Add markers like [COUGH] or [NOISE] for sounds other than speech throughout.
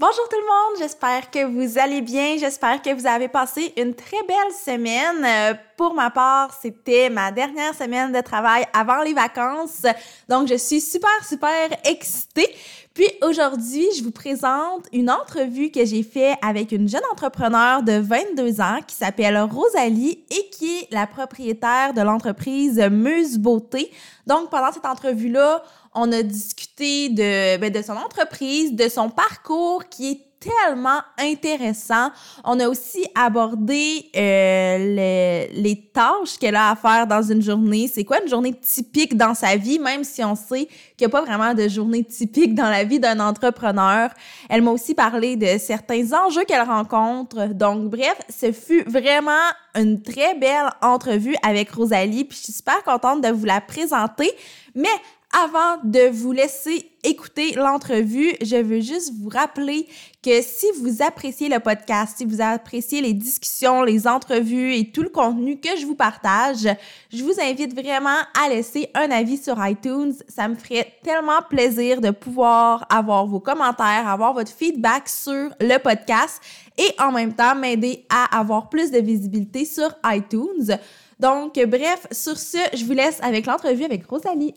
Bonjour tout le monde, j'espère que vous allez bien, j'espère que vous avez passé une très belle semaine. Euh, pour ma part, c'était ma dernière semaine de travail avant les vacances, donc je suis super, super excitée. Puis aujourd'hui, je vous présente une entrevue que j'ai faite avec une jeune entrepreneur de 22 ans qui s'appelle Rosalie et qui est la propriétaire de l'entreprise Muse Beauté. Donc pendant cette entrevue-là, on a discuté de, ben, de son entreprise, de son parcours qui est tellement intéressant. On a aussi abordé euh, les tâches qu'elle a à faire dans une journée. C'est quoi une journée typique dans sa vie, même si on sait qu'il n'y a pas vraiment de journée typique dans la vie d'un entrepreneur? Elle m'a aussi parlé de certains enjeux qu'elle rencontre. Donc, bref, ce fut vraiment une très belle entrevue avec Rosalie. Puis je suis super contente de vous la présenter. Mais avant de vous laisser écouter l'entrevue, je veux juste vous rappeler que si vous appréciez le podcast, si vous appréciez les discussions, les entrevues et tout le contenu que je vous partage, je vous invite vraiment à laisser un avis sur iTunes. Ça me ferait tellement plaisir de pouvoir avoir vos commentaires, avoir votre feedback sur le podcast et en même temps m'aider à avoir plus de visibilité sur iTunes. Donc, bref, sur ce, je vous laisse avec l'entrevue avec Rosalie.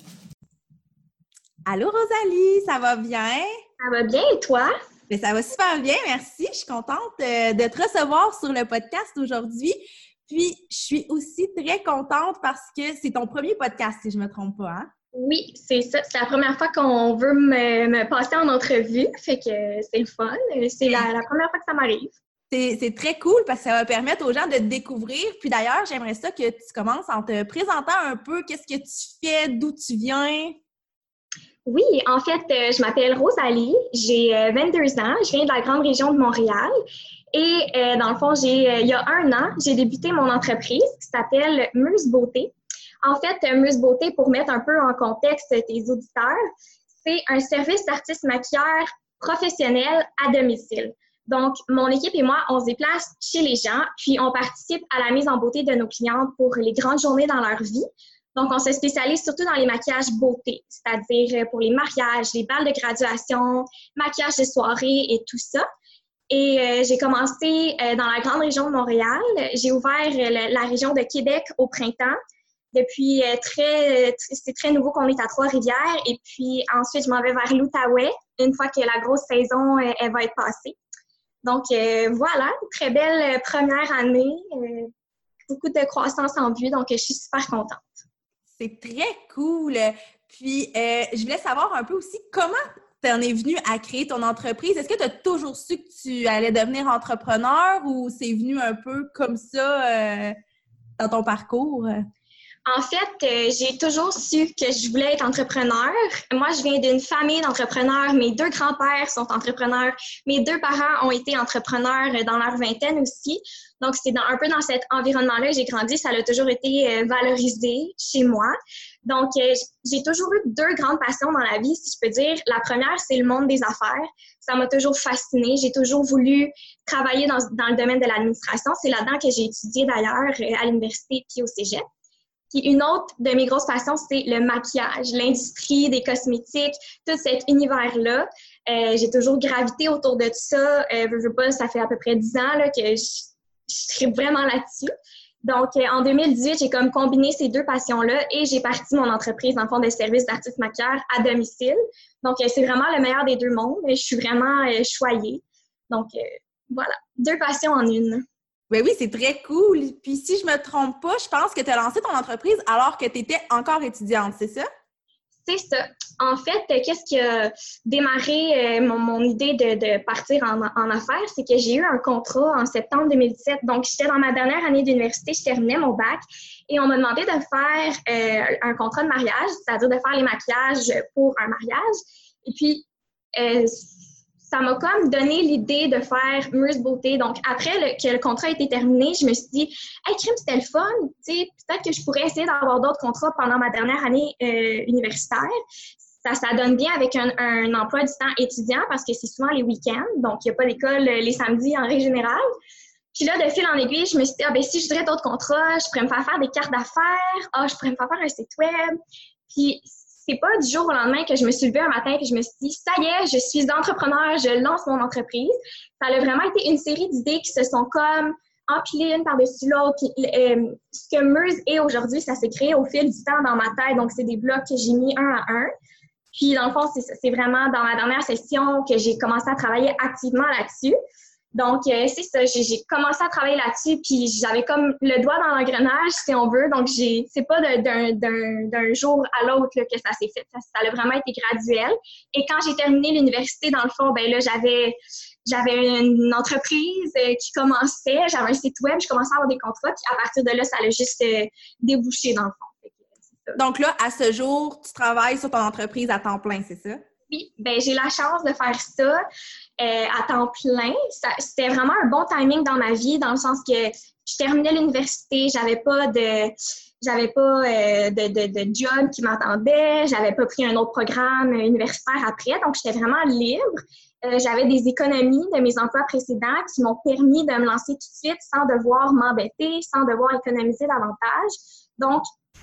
Allô Rosalie, ça va bien? Ça va bien et toi? Mais ben, ça va super bien, merci. Je suis contente euh, de te recevoir sur le podcast aujourd'hui. Puis, je suis aussi très contente parce que c'est ton premier podcast, si je ne me trompe pas. Hein? Oui, c'est ça. C'est la première fois qu'on veut me, passer en entrevue. Fait que c'est le fun. C'est la, première fois que ça m'arrive. C'est très cool parce que ça va permettre aux gens de te découvrir. Puis d'ailleurs, j'aimerais ça que tu commences en te présentant un peu qu'est-ce que tu fais, d'où tu viens? Oui, en fait, euh, je m'appelle Rosalie, j'ai 22 euh, ans, je viens de la grande région de Montréal. Et euh, dans le fond, j'ai, il y a un an, j'ai débuté mon entreprise qui s'appelle Muse Beauté. En fait, Muse Beauté, pour mettre un peu en contexte tes auditeurs, c'est un service d'artiste maquilleur professionnel à domicile. Donc, mon équipe et moi, on se déplace chez les gens, puis on participe à la mise en beauté de nos clientes pour les grandes journées dans leur vie. Donc, on se spécialise surtout dans les maquillages beauté, c'est-à-dire euh, pour les mariages, les balles de graduation, maquillage de soirée et tout ça. Et euh, j'ai commencé euh, dans la grande région de Montréal. J'ai ouvert la région de Québec au printemps. Depuis c'est très nouveau qu'on est à Trois-Rivières. Et puis ensuite, je m'en vais vers l'Outaouais une fois que la grosse saison va être passée. Donc voilà, très belle première année, beaucoup de croissance en vue. Donc je suis super contente. C'est très cool. Puis, euh, je voulais savoir un peu aussi comment tu en es venu à créer ton entreprise? Est-ce que tu as toujours su que tu allais devenir entrepreneur ou c'est venu un peu comme ça euh, dans ton parcours? En fait, euh, j'ai toujours su que je voulais être entrepreneur. Moi, je viens d'une famille d'entrepreneurs. Mes deux grands-pères sont entrepreneurs. Mes deux parents ont été entrepreneurs dans leur vingtaine aussi. Donc, c'est un peu dans cet environnement-là que j'ai grandi. Ça a toujours été euh, valorisé chez moi. Donc, euh, j'ai toujours eu deux grandes passions dans la vie, si je peux dire. La première, c'est le monde des affaires. Ça m'a toujours fascinée. J'ai toujours voulu travailler dans, dans le domaine de l'administration. C'est là-dedans que j'ai étudié d'ailleurs à l'université puis au cégep. Une autre de mes grosses passions, c'est le maquillage, l'industrie des cosmétiques, tout cet univers-là. Euh, j'ai toujours gravité autour de ça. Euh, je veux pas, ça fait à peu près dix ans là, que je, je vraiment là-dessus. Donc, euh, en 2018, j'ai comme combiné ces deux passions-là et j'ai parti mon entreprise en fond de services d'artiste maquilleur à domicile. Donc, euh, c'est vraiment le meilleur des deux mondes. Je suis vraiment choyée. Donc, voilà, deux passions en une. Ben oui, c'est très cool. Puis si je me trompe pas, je pense que tu as lancé ton entreprise alors que tu étais encore étudiante, c'est ça? C'est ça. En fait, qu'est-ce qui a démarré euh, mon, idée de, partir en, affaires, c'est que j'ai eu un contrat en septembre 2017. Donc, j'étais dans ma dernière année d'université, je terminais mon bac et on m'a demandé de faire euh, un contrat de mariage, c'est-à-dire de faire les maquillages pour un mariage. Et puis, euh, ça m'a comme donné l'idée de faire Muse Beauté. Donc, après que le contrat a été terminé, je me suis dit, hey, crime, c'était le fun. Peut-être que je pourrais essayer d'avoir d'autres contrats pendant ma dernière année euh, universitaire. Ça, ça donne bien avec un, un, emploi du temps étudiant parce que c'est souvent les week-ends. Donc, il n'y a pas d'école euh, les samedis en règle générale. Puis là, de fil en aiguille, je me suis dit, ah, ben, si je voudrais d'autres contrats, je pourrais me faire faire des cartes d'affaires. Ah, je pourrais me faire faire un site web. Puis, c'est pas du jour au lendemain que je me suis levée un matin et je me suis dit, ça y est, je suis entrepreneur, je lance mon entreprise. Ça a vraiment été une série d'idées qui se sont comme empilées une par-dessus l'autre. Euh, ce que Meuse est aujourd'hui, ça s'est créé au fil du temps dans ma tête. Donc, c'est des blocs que j'ai mis un à un. Puis, dans le fond, c'est vraiment dans ma dernière session que j'ai commencé à travailler activement là-dessus. Donc, euh, c'est ça, j'ai commencé à travailler là-dessus, puis j'avais comme le doigt dans l'engrenage, si on veut. Donc, j'ai c'est pas d'un jour à l'autre que ça s'est fait. Ça, ça, a vraiment été graduel. Et quand j'ai terminé l'université, dans le fond, ben là, j'avais j'avais une entreprise euh, qui commençait, j'avais un site web, je commençais à avoir des contrats, puis à partir de là, ça allait juste euh, débouché dans le fond. Donc là, à ce jour, tu travailles sur ton entreprise à temps plein, c'est ça? Oui, ben j'ai la chance de faire ça. Euh, à temps plein. C'était vraiment un bon timing dans ma vie, dans le sens que je terminais l'université, j'avais pas de j'avais pas euh, de, job qui m'attendait, j'avais pas pris un autre programme universitaire après, donc j'étais vraiment libre. Euh, j'avais des économies de mes emplois précédents qui m'ont permis de me lancer tout de suite sans devoir m'embêter, sans devoir économiser davantage. Donc,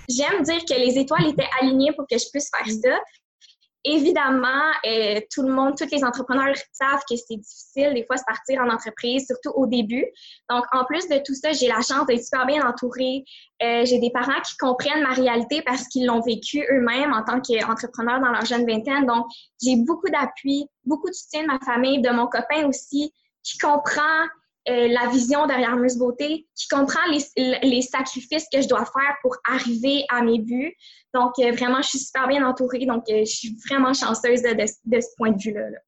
j'aime dire que les étoiles étaient alignées pour que je puisse faire ça. Évidemment, euh, tout le monde, tous les entrepreneurs savent que c'est difficile des fois de partir en entreprise, surtout au début. Donc, en plus de tout ça, j'ai la chance d'être super bien entourée. Euh, j'ai des parents qui comprennent ma réalité parce qu'ils l'ont vécu eux-mêmes en tant qu'entrepreneurs dans leur jeune vingtaine. Donc, j'ai beaucoup d'appui, beaucoup de soutien de ma famille, de mon copain aussi, qui comprend euh, la vision derrière Muse Beauté, qui comprend les, sacrifices que je dois faire pour arriver à mes buts. Donc, euh, vraiment, je suis super bien entourée. Donc, euh, je suis vraiment chanceuse de, de, ce point de vue-là.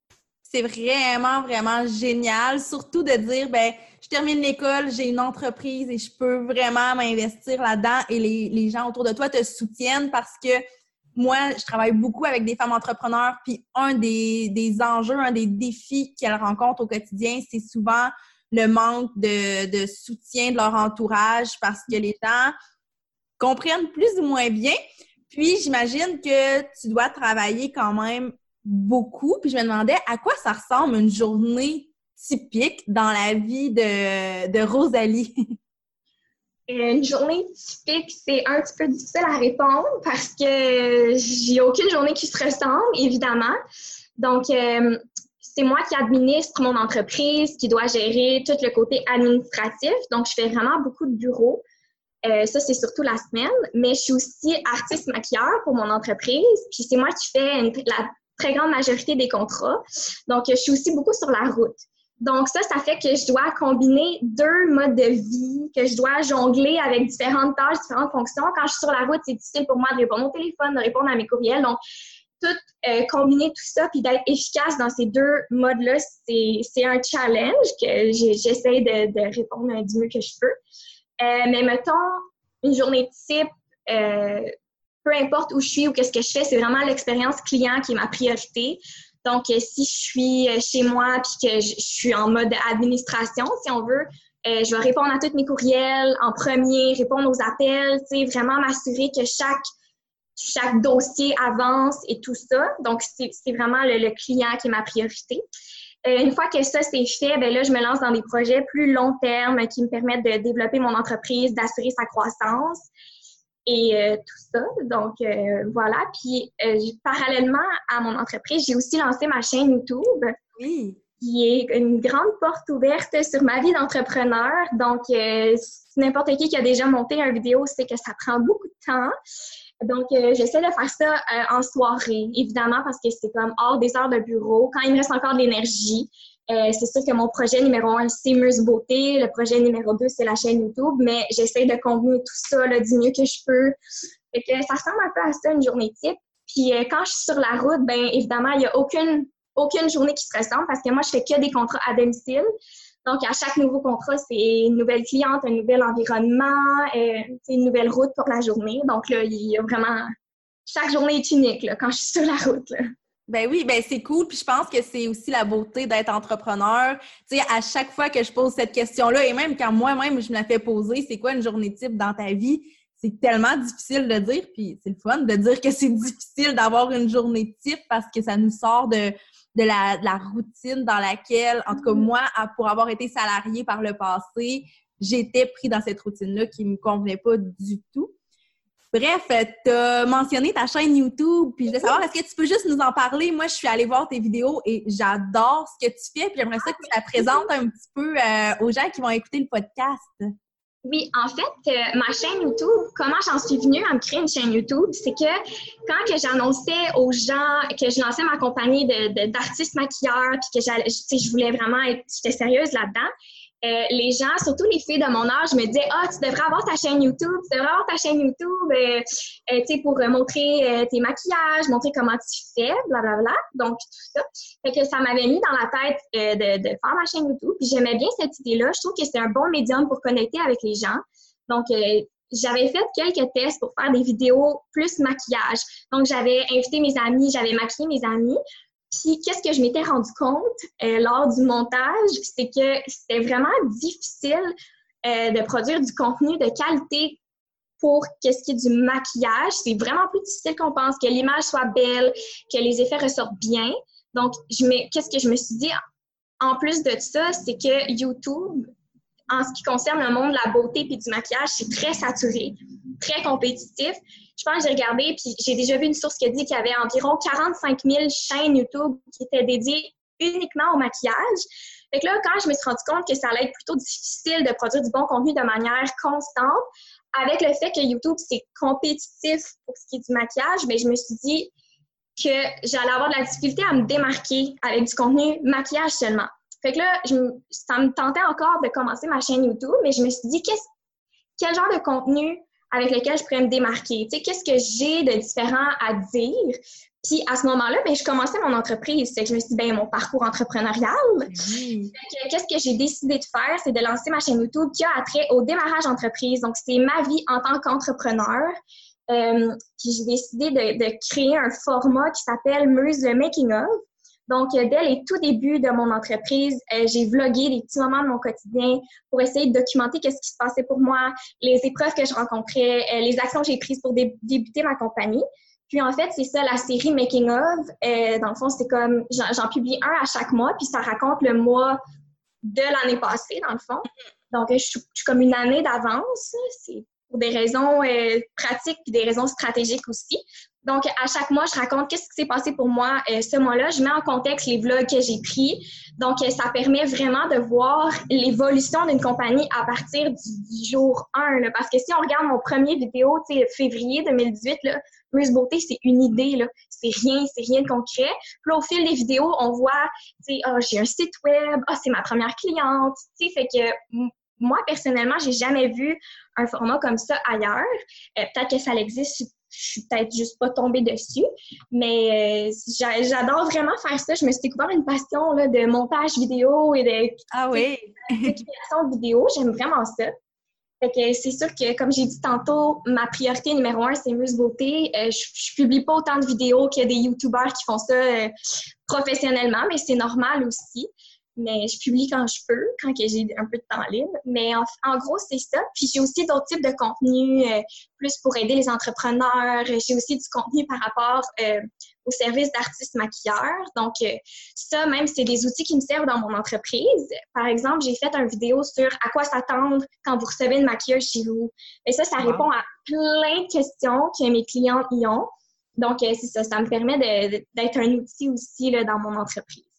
C'est vraiment, vraiment génial. Surtout de dire, ben, je termine l'école, j'ai une entreprise et je peux vraiment m'investir là-dedans et les, les gens autour de toi te soutiennent parce que moi, je travaille beaucoup avec des femmes entrepreneurs, puis un des, des enjeux, un des défis qu'elles rencontrent au quotidien, c'est souvent le manque de, soutien de leur entourage parce que les gens comprennent plus ou moins bien. Puis j'imagine que tu dois travailler quand même beaucoup. Puis je me demandais à quoi ça ressemble une journée typique dans la vie de, Rosalie? [LAUGHS] Une journée typique, c'est un petit peu difficile à répondre parce que j'ai aucune journée qui se ressemble, évidemment. Donc, euh, c'est moi qui administre mon entreprise, qui doit gérer tout le côté administratif. Donc, je fais vraiment beaucoup de bureaux. Euh, ça, c'est surtout la semaine. Mais je suis aussi artiste maquilleur pour mon entreprise. Puis c'est moi qui fais la très grande majorité des contrats. Donc, je suis aussi beaucoup sur la route. Donc, ça, ça fait que je dois combiner deux modes de vie, que je dois jongler avec différentes tâches, différentes fonctions. Quand je suis sur la route, c'est difficile pour moi de répondre au téléphone, de répondre à mes courriels. Donc, euh, combiner tout ça puis d'être efficace dans ces deux modes-là, c'est un challenge que j'essaie de, répondre du mieux que je peux. Euh, mais mettons, une journée type, euh, peu importe où je suis ou qu'est-ce que je fais, c'est vraiment l'expérience client qui est ma priorité. Donc, si je suis chez moi puis que je, suis en mode administration, si on veut, je vais répondre à tous mes courriels en premier, répondre aux appels, vraiment m'assurer que chaque chaque dossier avance et tout ça. Donc, c'est vraiment le, client qui est ma priorité. Euh, une fois que ça c'est fait, ben là, je me lance dans des projets plus long terme qui me permettent de développer mon entreprise, d'assurer sa croissance et euh, tout ça. Donc, euh, voilà. Puis, parallèlement à mon entreprise, j'ai aussi lancé ma chaîne YouTube. Oui. Qui est une grande porte ouverte sur ma vie d'entrepreneur. Donc, n'importe qui qui a déjà monté une vidéo sait que ça prend beaucoup de temps. Donc, euh, j'essaie de faire ça euh, en soirée, évidemment, parce que c'est comme hors des heures de bureau. Quand il me reste encore de l'énergie, euh, c'est sûr que mon projet numéro un, c'est Muse Beauté. Le projet numéro deux, c'est la chaîne YouTube. Mais j'essaie de combiner tout ça du mieux que je peux. Fait que ça ressemble un peu à ça, une journée type. Puis quand je suis sur la route, ben évidemment, il n'y a aucune, aucune journée qui se ressemble parce que moi, je fais que des contrats à domicile. Donc, à chaque nouveau contrat, c'est une nouvelle cliente, un nouvel environnement, euh, une nouvelle route pour la journée. Donc, là, il y a vraiment... Chaque journée est unique là, quand je suis sur la route. Ben oui, ben c'est cool. Puis je pense que c'est aussi la beauté d'être entrepreneur. Tu sais, à chaque fois que je pose cette question-là, et même quand moi-même je me la fais poser, c'est quoi une journée type dans ta vie? C'est tellement difficile de dire, puis c'est le fun de dire que c'est [LAUGHS] difficile d'avoir une journée type parce que ça nous sort de, de, la, de la routine dans laquelle, en tout cas mm-hmm. moi, pour avoir été salariée par le passé, j'étais pris dans cette routine-là qui me convenait pas du tout. Bref, tu as mentionné ta chaîne YouTube, puis je voulais savoir, est-ce que tu peux juste nous en parler? Moi, je suis allée voir tes vidéos et j'adore ce que tu fais, puis j'aimerais ça que tu la présentes un petit peu euh, aux gens qui vont écouter le podcast. Oui, en fait, euh, ma chaîne YouTube, comment j'en suis venue à me créer une chaîne YouTube, c'est que quand que j'annonçais aux gens que je lançais ma compagnie d'artistes de, maquilleurs, puis que je voulais vraiment être, j'étais sérieuse là-dedans, euh, les gens, surtout les filles de mon âge, me disaient Ah, tu devrais avoir ta chaîne YouTube, tu devrais avoir ta chaîne YouTube euh, euh, pour montrer tes maquillages, montrer comment tu fais, blablabla. Bla, bla. Donc, tout ça. Fait que ça m'avait mis dans la tête de, de, faire ma chaîne YouTube. Puis j'aimais bien cette idée-là. Je trouve que c'est un bon médium pour connecter avec les gens. Donc, j'avais fait quelques tests pour faire des vidéos plus maquillage. Donc, j'avais invité mes amis, j'avais maquillé mes amis. Puis, qu'est-ce que je m'étais rendu compte euh, lors du montage, c'est que c'était vraiment difficile euh, de produire du contenu de qualité pour qu'est-ce qui est du maquillage. C'est vraiment plus difficile qu'on pense, que l'image soit belle, que les effets ressortent bien. Donc, qu'est-ce que je me suis dit? En plus de ça, c'est que YouTube, en ce qui concerne le monde de la beauté et du maquillage, c'est très saturé, très compétitif. Je pense que j'ai regardé, puis j'ai déjà vu une source qui a dit qu'il y avait environ 45 000 chaînes YouTube qui étaient dédiées uniquement au maquillage. Fait là, quand je me suis rendu compte que ça allait être plutôt difficile de produire du bon contenu de manière constante, avec le fait que YouTube, c'est compétitif pour ce qui est du maquillage, bien, je me suis dit que j'allais avoir de la difficulté à me démarquer avec du contenu maquillage seulement. Fait là, ça me tentait encore de commencer ma chaîne YouTube, mais je me suis dit, quel genre de contenu avec lequel je pourrais me démarquer? Tu sais, qu'est-ce que j'ai de différent à dire? Puis à ce moment-là, ben, je commençais mon entreprise. Fait que je me suis dit, ben, mon parcours entrepreneurial. Qu'est-ce que j'ai décidé de faire? C'est de lancer ma chaîne YouTube qui a attrait au démarrage entreprise. Donc, c'est ma vie en tant qu'entrepreneur. Euh, puis j'ai décidé de, de, créer un format qui s'appelle Muse le Making of. Donc, euh, dès les tout débuts de mon entreprise, euh, j'ai vlogué des petits moments de mon quotidien pour essayer de documenter qu'est-ce qui se passait pour moi, les épreuves que je rencontrais, euh, les actions que j'ai prises pour débuter ma compagnie. Puis en fait, c'est ça la série Making of. dans le fond, c'est comme j'en publie un à chaque mois, puis ça raconte le mois de l'année passée, dans le fond. Donc, je, suis comme une année d'avance. C'est pour des raisons pratiques puis des raisons stratégiques aussi. Donc, à chaque mois, je raconte qu'est-ce qui s'est passé pour moi euh, ce mois-là. Je mets en contexte les vlogs que j'ai pris. Donc, euh, ça permet vraiment de voir l'évolution d'une compagnie à partir du, jour 1. parce que si on regarde mon premier vidéo, tu février 2018, là, Muse Beauté, c'est une idée. C'est rien, c'est rien de concret. Puis au fil des vidéos, on voit, tu oh, j'ai un site web, oh, c'est ma première cliente, tu fait que moi, personnellement, j'ai jamais vu un format comme ça ailleurs. Euh, peut-être que ça existe je suis peut-être juste pas tombée dessus. Mais euh, j'adore vraiment faire ça. Je me suis découvert une passion là, de montage vidéo et de, ah oui. création de vidéo. J'aime vraiment ça. Fait que c'est sûr que, comme j'ai dit tantôt, ma priorité numéro un, c'est Muse Beauté. Euh, je, je, publie pas autant de vidéos qu'il y a des YouTubers qui font ça euh, professionnellement, mais c'est normal aussi mais je publie quand je peux, quand j'ai un peu de temps libre. Mais en, gros, c'est ça. Puis j'ai aussi d'autres types de contenus, euh, plus pour aider les entrepreneurs. J'ai aussi du contenu par rapport euh, au service d'artistes maquilleurs. Donc, euh, ça, même, c'est des outils qui me servent dans mon entreprise. Par exemple, j'ai fait une vidéo sur à quoi s'attendre quand vous recevez une maquilleuse chez vous. Et ça, ça répond à plein de questions que mes clients y ont. Donc, c'est ça, ça me permet d'être un outil aussi là, dans mon entreprise.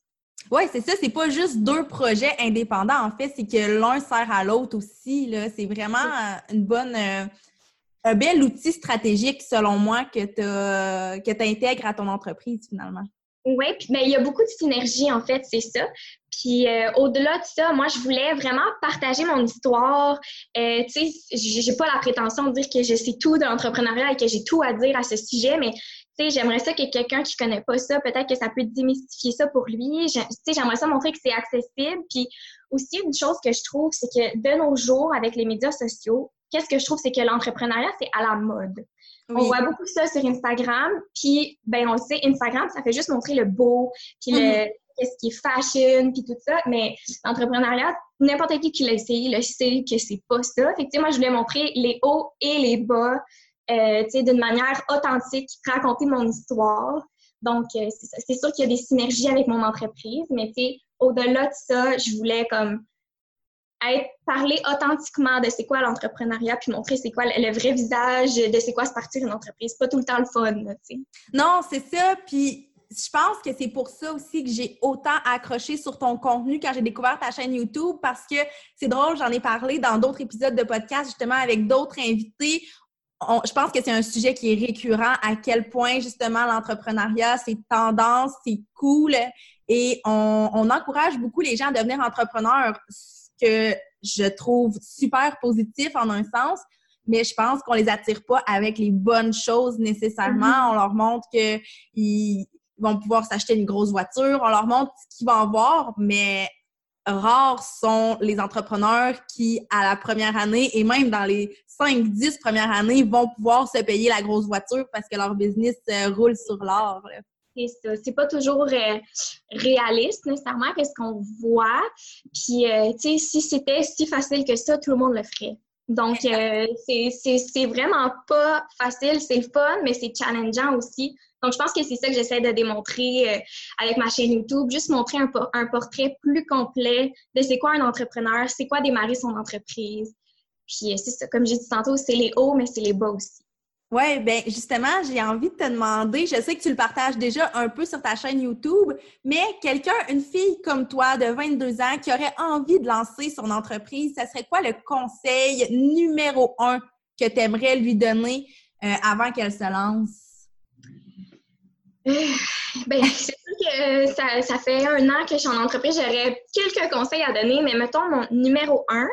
Oui, c'est ça. C'est pas juste deux projets indépendants, en fait. C'est que l'un sert à l'autre aussi. C'est vraiment une bonne, euh, un bel outil stratégique, selon moi, que tu intègres à ton entreprise, finalement. Oui, puis mais il y a beaucoup de synergie, en fait, c'est ça. Puis euh, au-delà de ça, moi, je voulais vraiment partager mon histoire. Euh, tu sais, j'ai pas la prétention de dire que je sais tout de l'entrepreneuriat et que j'ai tout à dire à ce sujet, mais sais, j'aimerais ça que quelqu'un qui connaît pas ça, peut-être que ça peut démystifier ça pour lui. Tu sais, j'aimerais ça montrer que c'est accessible. Puis aussi, une chose que je trouve, c'est que de nos jours, avec les médias sociaux, qu'est-ce que je trouve, c'est que l'entrepreneuriat, c'est à la mode. On voit beaucoup ça sur Instagram, puis ben on le sait, Instagram, ça fait juste montrer le beau, puis le mm-hmm. qu'est-ce qui est fashion, puis tout ça, mais l'entrepreneuriat, n'importe qui qui l'a essayé le sait que c'est pas ça. Fait que, moi, je voulais montrer les hauts et les bas, euh, d'une manière authentique, raconter mon histoire. Donc, euh, c'est sûr qu'il y a des synergies avec mon entreprise, mais au-delà de ça, je voulais comme être parler authentiquement de c'est quoi l'entrepreneuriat puis montrer c'est quoi le, vrai visage de c'est quoi se partir une entreprise pas tout le temps le fun sais. non c'est ça puis je pense que c'est pour ça aussi que j'ai autant accroché sur ton contenu quand j'ai découvert ta chaîne YouTube parce que c'est drôle, j'en ai parlé dans d'autres épisodes de podcast justement avec d'autres invités je pense que c'est un sujet qui est récurrent, à quel point justement l'entrepreneuriat, c'est tendance, c'est cool et on, encourage beaucoup les gens à devenir entrepreneurs, ce que je trouve super positif en un sens, mais je pense qu'on les attire pas avec les bonnes choses nécessairement. Mm-hmm. On leur montre qu'ils vont pouvoir s'acheter une grosse voiture, on leur montre ce qu'ils vont avoir, mais rares sont les entrepreneurs qui, à la première année et même dans les 5-10 premières années, vont pouvoir se payer la grosse voiture parce que leur business euh, roule sur l'or. C'est ça. C'est pas toujours euh, réaliste nécessairement qu'est-ce qu'on voit. Puis, euh, tu sais, si c'était si facile que ça, tout le monde le ferait. Donc, c'est vraiment pas facile. C'est fun, mais c'est challengeant aussi. Donc, je pense que c'est ça que j'essaie de démontrer euh, avec ma chaîne YouTube, juste montrer un, un portrait plus complet de c'est quoi un entrepreneur, c'est quoi démarrer son entreprise. Puis, euh, c'est ça, comme j'ai dit tantôt, c'est les hauts, mais c'est les bas aussi. Oui, bien justement, j'ai envie de te demander, je sais que tu le partages déjà un peu sur ta chaîne YouTube, mais quelqu'un, une fille comme toi de 22 ans qui aurait envie de lancer son entreprise, ça serait quoi le conseil numéro un que tu aimerais lui donner euh, avant qu'elle se lance? Ben, c'est sûr que ça, ça, fait un an que je suis en entreprise. J'aurais quelques conseils à donner, mais mettons mon numéro un.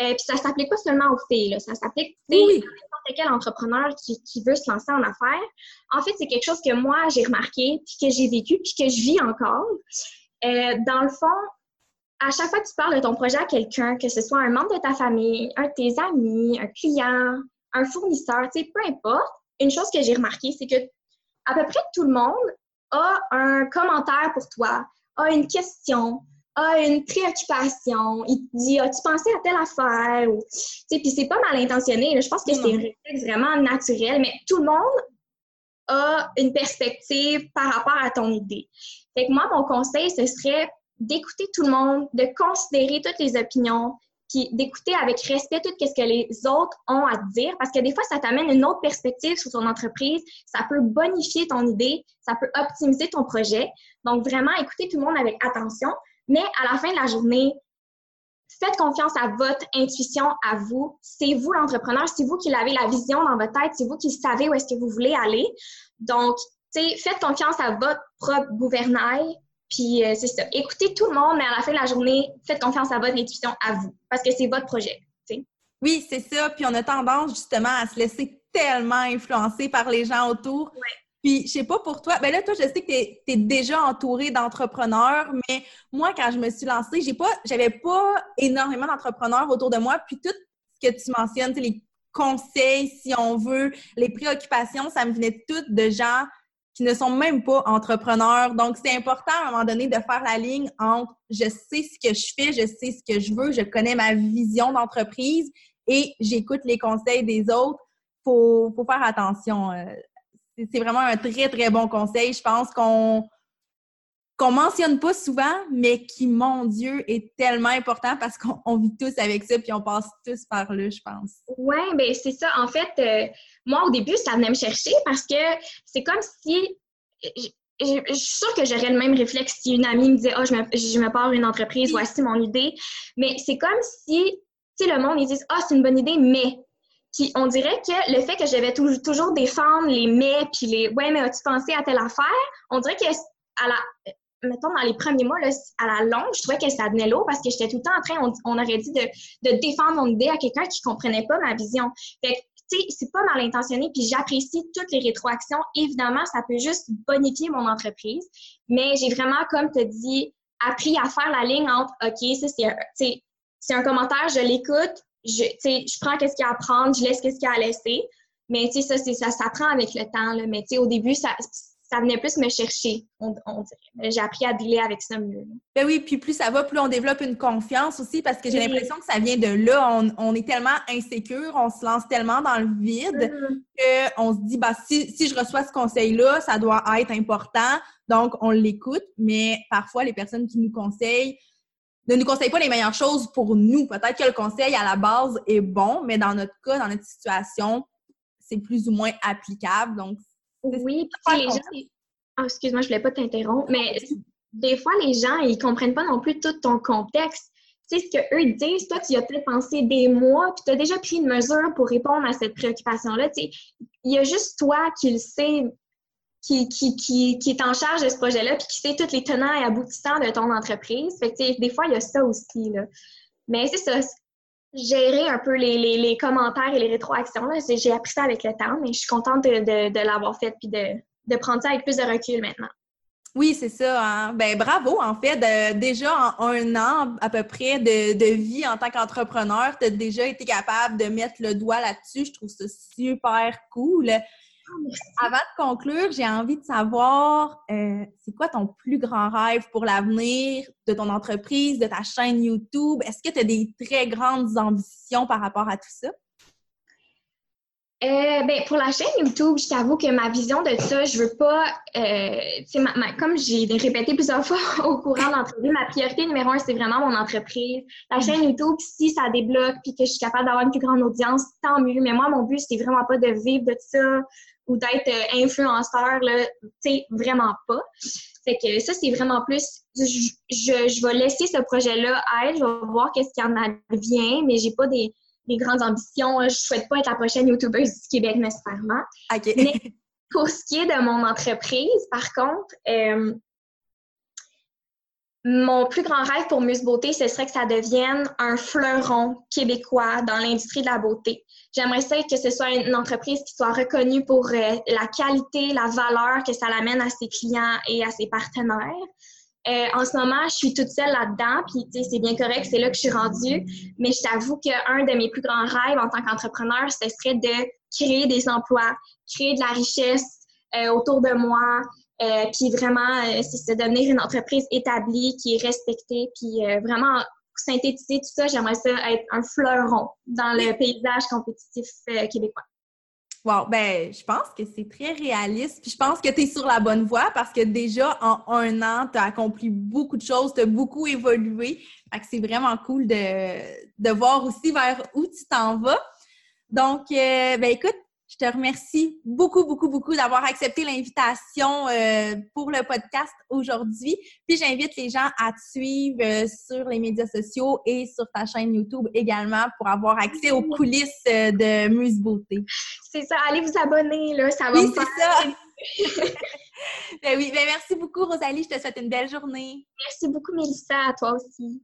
Euh, puis ça s'applique pas seulement aux filles, là. ça s'applique n'importe quel entrepreneur qui, veut se lancer en affaires. En fait, c'est quelque chose que moi, j'ai remarqué, puis que j'ai vécu, puis que je vis encore. Euh, dans le fond, à chaque fois que tu parles de ton projet à quelqu'un, que ce soit un membre de ta famille, un de tes amis, un client, un fournisseur, tu sais, peu importe, une chose que j'ai remarqué, c'est que à peu près tout le monde a un commentaire pour toi, a une question, a une préoccupation, il te dit As-tu pensé à telle affaire? Ou, puis c'est pas mal intentionné. Je pense que c'est un réflexe vraiment naturel, mais tout le monde a une perspective par rapport à ton idée. Fait que moi, mon conseil, ce serait d'écouter tout le monde, de considérer toutes les opinions, puis d'écouter avec respect tout ce que les autres ont à te dire, parce que des fois, ça t'amène une autre perspective sur ton entreprise, ça peut bonifier ton idée, ça peut optimiser ton projet. Donc, vraiment, écoutez tout le monde avec attention, mais à la fin de la journée, faites confiance à votre intuition, à vous. C'est vous l'entrepreneur, c'est vous qui avez la vision dans votre tête, c'est vous qui savez où est-ce que vous voulez aller. Donc, tu sais, faites confiance à votre propre gouvernail, puis euh, c'est ça. Écoutez tout le monde, mais à la fin de la journée, faites confiance à votre intuition, à vous, parce que c'est votre projet. Oui, c'est ça. Puis on a tendance justement à se laisser tellement influencer par les gens autour. Puis je sais pas pour toi, ben là, toi, je sais que tu es, déjà entouré d'entrepreneurs, mais moi, quand je me suis lancée, j'ai pas, j'avais pas énormément d'entrepreneurs autour de moi. Puis tout ce que tu mentionnes, les conseils, si on veut, les préoccupations, ça me venait toutes de gens qui ne sont même pas entrepreneurs. Donc, c'est important à un moment donné de faire la ligne entre je sais ce que je fais, je sais ce que je veux, je connais ma vision d'entreprise et j'écoute les conseils des autres. Faut, faut, faire attention. Euh, c'est vraiment un très, très bon conseil. Je pense qu'on qu'on mentionne pas souvent, mais qui, mon Dieu, est tellement important parce qu'on vit tous avec ça, puis on passe tous par là, je pense. Oui, bien, c'est ça. En fait, euh, moi, au début, ça venait me chercher parce que c'est comme si. Je, suis sûre que j'aurais le même réflexe si une amie me disait oh, je me, je me pars une entreprise, voici mon idée. Mais c'est comme si, tu sais, le monde, ils disent Ah, oh, c'est une bonne idée, mais. Puis on dirait que le fait que je vais toujours défendre les mais, puis les ouais, mais as-tu pensé à telle affaire? On dirait que à la, mettons, dans les premiers mois, là, à la longue, je trouvais que ça venait l'eau parce que j'étais tout le temps en train, on, aurait dit, de, défendre mon idée à quelqu'un qui comprenait pas ma vision. Fait que, tu sais, c'est pas mal intentionné, puis j'apprécie toutes les rétroactions. Évidemment, ça peut juste bonifier mon entreprise, mais j'ai vraiment, comme tu dit, appris à faire la ligne entre, OK, ça, c'est c'est un commentaire, je l'écoute, je, je prends qu'est-ce qu'il y a à prendre, je laisse qu'est-ce qu'il y a à laisser. Mais tu sais, ça, ça, ça prend avec le temps. Là. Mais au début, ça, ça venait plus me chercher, on, dirait. J'ai appris à dealer avec ça mieux. Ben oui, puis plus ça va, plus on développe une confiance aussi, parce que j'ai l'impression que ça vient de là. On, est tellement insécure, on se lance tellement dans le vide mm-hmm. qu'on se dit, bah, si, si je reçois ce conseil-là, ça doit être important. Donc, on l'écoute, mais parfois, les personnes qui nous conseillent ne nous conseillent pas les meilleures choses pour nous. Peut-être que le conseil à la base est bon, mais dans notre cas, dans notre situation, c'est plus ou moins applicable. Donc, oui, puis les gens. Ah, excuse-moi, je voulais pas t'interrompre, mais des fois, les gens, ils comprennent pas non plus tout ton contexte. Tu sais, ce qu'eux disent, toi, tu as peut-être pensé des mois, puis tu as déjà pris une mesure pour répondre à cette préoccupation-là. Tu sais, il y a juste toi qui le sais, qui, qui, qui, est en charge de ce projet-là, puis qui sait tous les tenants et aboutissants de ton entreprise. Fait que, des fois, il y a ça aussi, là. Mais c'est ça, gérer un peu les, les, commentaires et les rétroactions. J'ai appris ça avec le temps, mais je suis contente de, de, l'avoir fait puis de, de, prendre ça avec plus de recul maintenant. Oui, c'est ça. Hein. Ben, bravo, en fait. déjà en un an à peu près de, de vie en tant qu'entrepreneur, tu as déjà été capable de mettre le doigt là-dessus. Je trouve ça super cool. Avant de conclure, j'ai envie de savoir, euh, c'est quoi ton plus grand rêve pour l'avenir de ton entreprise, de ta chaîne YouTube? Est-ce que tu as des très grandes ambitions par rapport à tout ça? Euh, ben, pour la chaîne YouTube, je t'avoue que ma vision de ça, je veux pas, euh, comme j'ai répété plusieurs [LAUGHS] fois au courant de l'entreprise, ma priorité numéro un, c'est vraiment mon entreprise. La chaîne YouTube, si ça débloque puis que je suis capable d'avoir une plus grande audience, tant mieux. Mais moi, mon but, c'est vraiment pas de vivre de ça ou d'être euh, influenceur, là, tu sais, vraiment pas. Fait que ça, c'est vraiment plus, je, je, vais laisser ce projet-là être, je vais voir qu'est-ce qui en advient, mais j'ai pas des, des, grandes ambitions. Je souhaite pas être la prochaine YouTubeuse du Québec nécessairement. Mais pour ce qui est de mon entreprise, par contre, euh, mon plus grand rêve pour Muse Beauté, ce serait que ça devienne un fleuron québécois dans l'industrie de la beauté. J'aimerais ça que ce soit une entreprise qui soit reconnue pour euh, la qualité, la valeur que ça l'amène à ses clients et à ses partenaires. Euh, en ce moment, je suis toute seule là-dedans, puis c'est bien correct, c'est là que je suis rendue. Mais je t'avoue qu'un de mes plus grands rêves en tant qu'entrepreneur, ce serait de créer des emplois, créer de la richesse euh, autour de moi, euh, puis vraiment, euh, c'est de devenir une entreprise établie, qui est respectée, puis euh, vraiment synthétiser tout ça, j'aimerais ça être un fleuron dans le paysage compétitif québécois. Wow, ben je pense que c'est très réaliste. Puis je pense que tu es sur la bonne voie parce que déjà en un an, tu as accompli beaucoup de choses, tu as beaucoup évolué. Fait que c'est vraiment cool de, de voir aussi vers où tu t'en vas. Donc, ben écoute, je te remercie beaucoup, beaucoup, beaucoup d'avoir accepté l'invitation euh, pour le podcast aujourd'hui. Puis j'invite les gens à te suivre euh, sur les médias sociaux et sur ta chaîne YouTube également pour avoir accès aux coulisses euh, de Muse Beauté. C'est ça, allez vous abonner, là, ça va oui, c'est ça. [LAUGHS] ben oui, ben merci beaucoup Rosalie, je te souhaite une belle journée. Merci beaucoup Mélissa, à toi aussi.